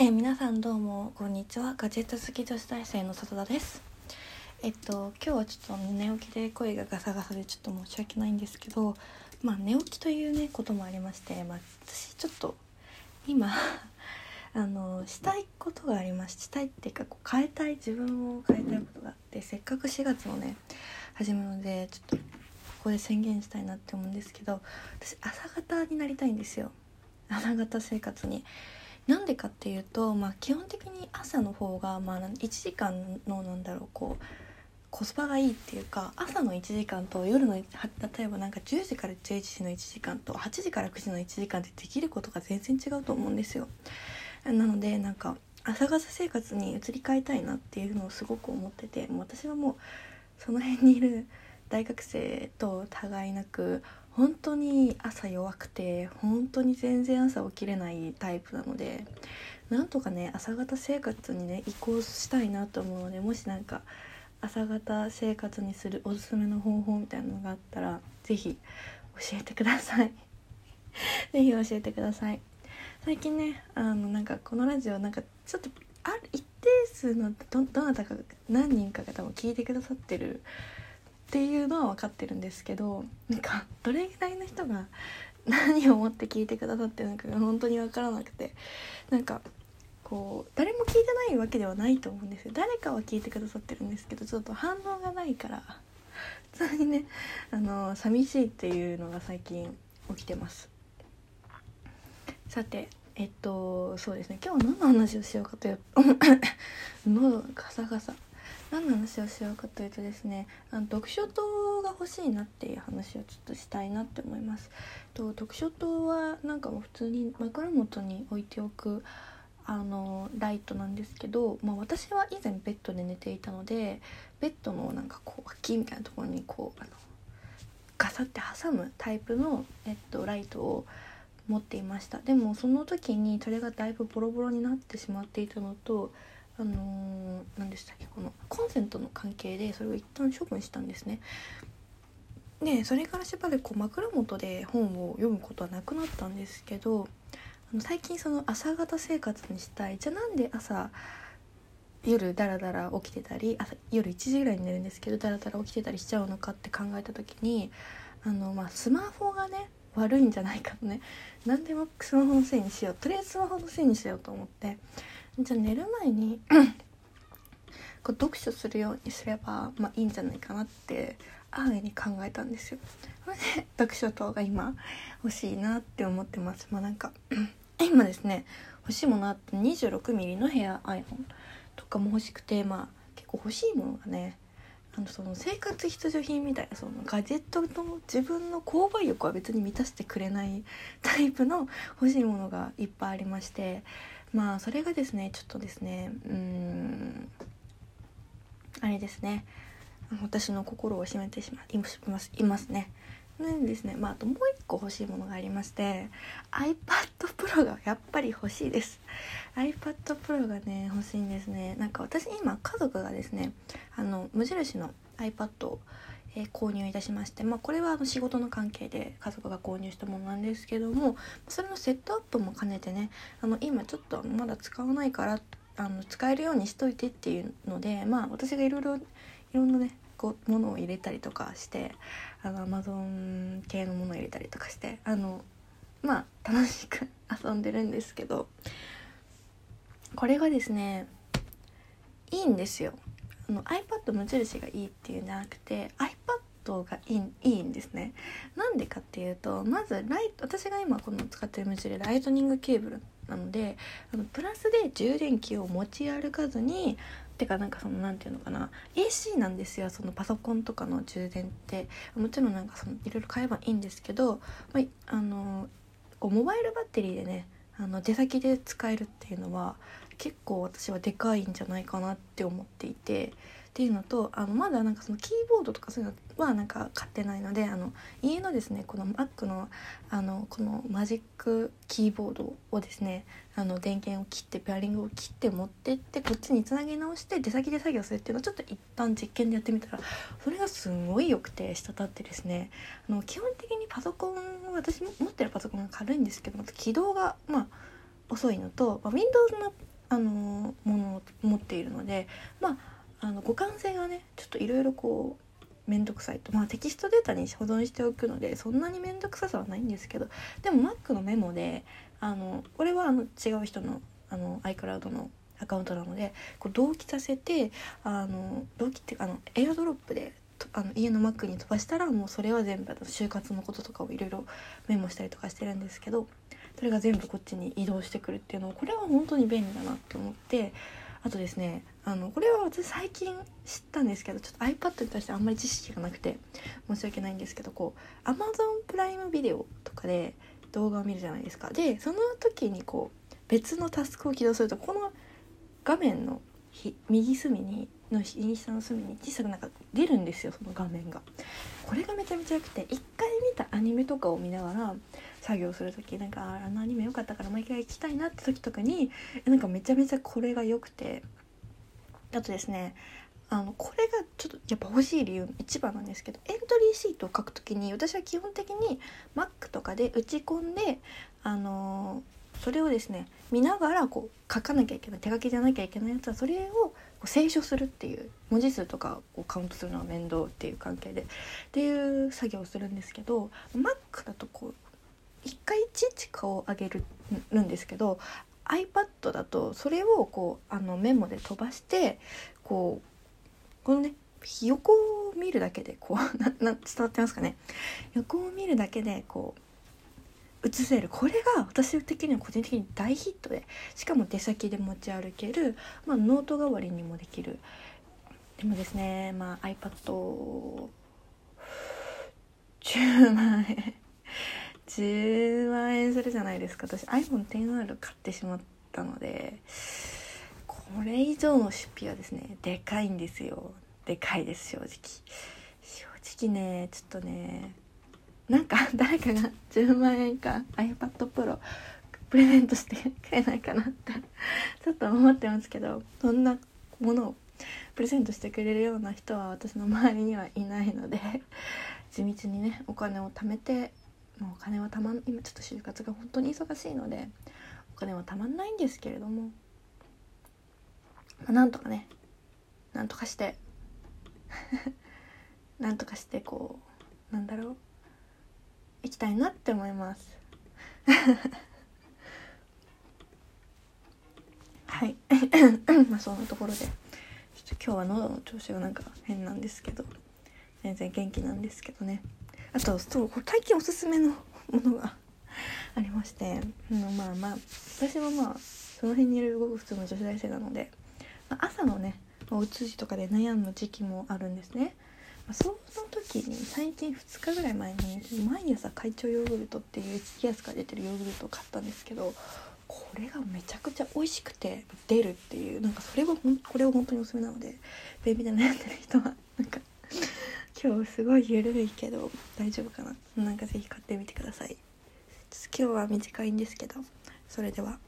え皆さんどうもこんにちは。ガジェット好き女子大生の里田です。えっと今日はちょっと寝起きで声がガサガサでちょっと申し訳ないんですけどまあ寝起きというねこともありましてまあ私ちょっと今 あのしたいことがありましてしたいっていうかこう変えたい自分を変えたいことがあってせっかく4月のね始めるのでちょっとここで宣言したいなって思うんですけど私朝方になりたいんですよ。朝方生活に。なんでかっていうと、まあ、基本的に朝の方が、まあ、1時間のなんだろうこうコスパがいいっていうか朝の1時間と夜の例えばなんか10時から11時の1時間と8時から9時の1時間ってできることが全然違うと思うんですよ。なのでなんか朝方生活に移り変えたいなっていうのをすごく思ってて私はもうその辺にいる大学生と互いなく本当に朝弱くて本当に全然朝起きれないタイプなのでなんとかね朝方生活にね移行したいなと思うのでもしなんか朝方生活にするおすすめの方法みたいなのがあったら是非教えてください。是非教えてください。最近ねあのなんかこのラジオなんかちょっとある一定数のどどなたか何人かが多分聞いてくださってるっていうのは分かってるんですけどなんかどれぐらいの人が何を思って聞いてくださってるのかが本当に分からなくてなんかこう誰も聞いてないわけではないと思うんですよ。誰かは聞いてくださってるんですけどちょっと反応がないから普通にねあの寂しいっていうのが最近起きてます。さてえっとそうですね。今日は何の話をしようかという 喉がガサガサ。何の話をしようかというとですねあの読書灯が欲しいなっていう話をちょっとしたいなって思います。と読書灯はなんかもう普通に枕元に置いておくあのライトなんですけど、まあ、私は以前ベッドで寝ていたのでベッドのなんかこう脇みたいなところにこうあのガサって挟むタイプの、えっと、ライトを持っていました。でもその時にそれがだいぶボロボロになってしまっていたのとあのー、何でしたっけこのコンセントの関係でそれを一旦処分したんですね。でそれからしばらくこう枕元で本を読むことはなくなったんですけどあの最近その朝方生活にしたい。じゃあなんで朝夜ダラダラ起きてたり朝夜1時ぐらいに寝るんですけどダラダラ起きてたりしちゃうのかって考えた時にあの、まあ、スマホがね悪いんじゃないかとね。何でもスマホのせいにしよう。とりあえずスマホのせいにしようと思って。じゃあ寝る前に こう読書するようにすれば、まあ、いいんじゃないかなって安易に考えたんですよ。それで読書等が今欲しいなって思ってます。まあなんか 今ですね欲しいものあって 26mm のヘアアイロンとかも欲しくてまあ結構欲しいものがねあのその生活必需品みたいなそのガジェットの自分の購買欲は別に満たしてくれないタイプの欲しいものがいっぱいありましてまあそれがですねちょっとですねうんあれですね。私の心を占めてしまいますいますね。でですね、まあ、あともう一個欲しいものがありまして iPad Pro がやっぱり欲しいです。iPad Pro がね欲しいんですね。なんか私今家族がですねあの無印の iPad を、えー購入いたしまして、まあ、これはあの仕事の関係で家族が購入したものなんですけどもそれのセットアップも兼ねてねあの今ちょっとまだ使わないからあの使えるようにしといてっていうのでまあ私がいろいろいろんなねこうものを入れたりとかしてあの Amazon 系のものを入れたりとかしてあのまあ楽しく遊んでるんですけどこれがですねいいんですよ。あの iPad 無印がいいっていうんじゃなくて iPad がいいいいんですね。なんでかっていうとまずライト私が今この使ってる無印ライトニングケーブルなのであのプラスで充電器を持ち歩かずにてかなんかその何て言うのかな AC なんですよそのパソコンとかの充電って。もちろんなんかそのいろいろ買えばいいんですけど、まあ、あのこうモバイルバッテリーでねあの出先で使えるっていうのは結構私はでかいんじゃないかなって思っていてっていうのとあのまだなんかそのキーボードとかそういうのはなんか買ってないのであの家のですねこの Mac のあのこのマジックキーボードをですねあの電源を切ってペアリングを切って持ってってこっちにつなぎ直して出先で作業するっていうのをちょっと一旦実験でやってみたらそれがすごい良くて滴ってですね。あの基本的にパソコン私持ってるパソコンが軽いんですけど起動がまあ遅いのと、まあ、Windows のあのものを持っているのでまああの互換性がねちょっといろいろこう面倒くさいと。まあテキストデータに保存しておくのでそんなに面倒くささはないんですけど。でも Mac のメモであのこれはあの違う人のあの iCloud のアカウントなのでこう同期させてあの同期っていうかあのエアドロップであの家の Mac に飛ばしたらもうそれは全部就活のこととかをいろいろメモしたりとかしてるんですけどそれが全部こっちに移動してくるっていうのをこれは本当に便利だなと思って。あとですねあのこれは私最近知ったんですけどちょっと iPad に対してあんまり知識がなくて申し訳ないんですけどこう Amazon プライムビデオとかで動画を見るじゃないですかでその時にこう別のタスクを起動するとこの画面の右隅にの右下の隅に小さくなんか出るんですよその画面が。これがめちゃめちゃ良くて一回見たアニメとかを見ながら作業する時なんかあのアニメ良かったからもう一回行きたいなって時とかになんかめちゃめちゃこれが良くてあとですねあのこれがちょっとやっぱ欲しい理由の一番なんですけどエントリーシートを書く時に私は基本的に Mac とかで打ち込んであのそれをですね見ながらこう書かなきゃいけない手書きじゃなきゃいけないやつはそれを清書するっていう文字数とかをカウントするのが面倒っていう関係でっていう作業をするんですけど Mac だとこう一回いちいち顔を上げるんですけど iPad だとそれをこうあのメモで飛ばしてこうこのね横を見るだけでこう なな伝わってますかね？横を見るだけでこう映せる。これが私的には個人的に大ヒットでしかも出先で持ち歩ける、まあ、ノート代わりにもできる。でもですね、まあ、iPad10 万円。10万円するじゃないですか。私 iPhone10R 買ってしまったのでこれ以上の出費はですねでかいんですよ。でかいです正直。正直ねちょっとねなんか 誰かが10万円か iPad Pro プレゼントしてくれないかなってちょっと思ってますけどそんなものをプレゼントしてくれるような人は私の周りにはいないので地道にねお金を貯めてもうお金はたまん今ちょっと就活が本当に忙しいのでお金はたまんないんですけれども、まあ、なんとかねなんとかして なんとかしてこうなんだろう行きたいなって思います。はい。まあそんなところでちょっと今日は喉の調子がなんか変なんですけど全然元気なんですけどね。あとそう最近おすすめのものがありましてまあまあ私はまあその辺にいるごく普通の女子大生なので、まあ、朝のねお通じとかで悩む時期もあるんですね。まあその時に最近2日ぐらい前に毎朝会長ヨーグルトっていう1安から出てるヨーグルトを買ったんですけどこれがめちゃくちゃ美味しくて出るっていうなんかそれはこれは本当におすすめなので便秘で悩んでる人はなんか今日すごい緩いけど大丈夫かな？なんか是非買ってみてください今日は短いんですけどそれでは。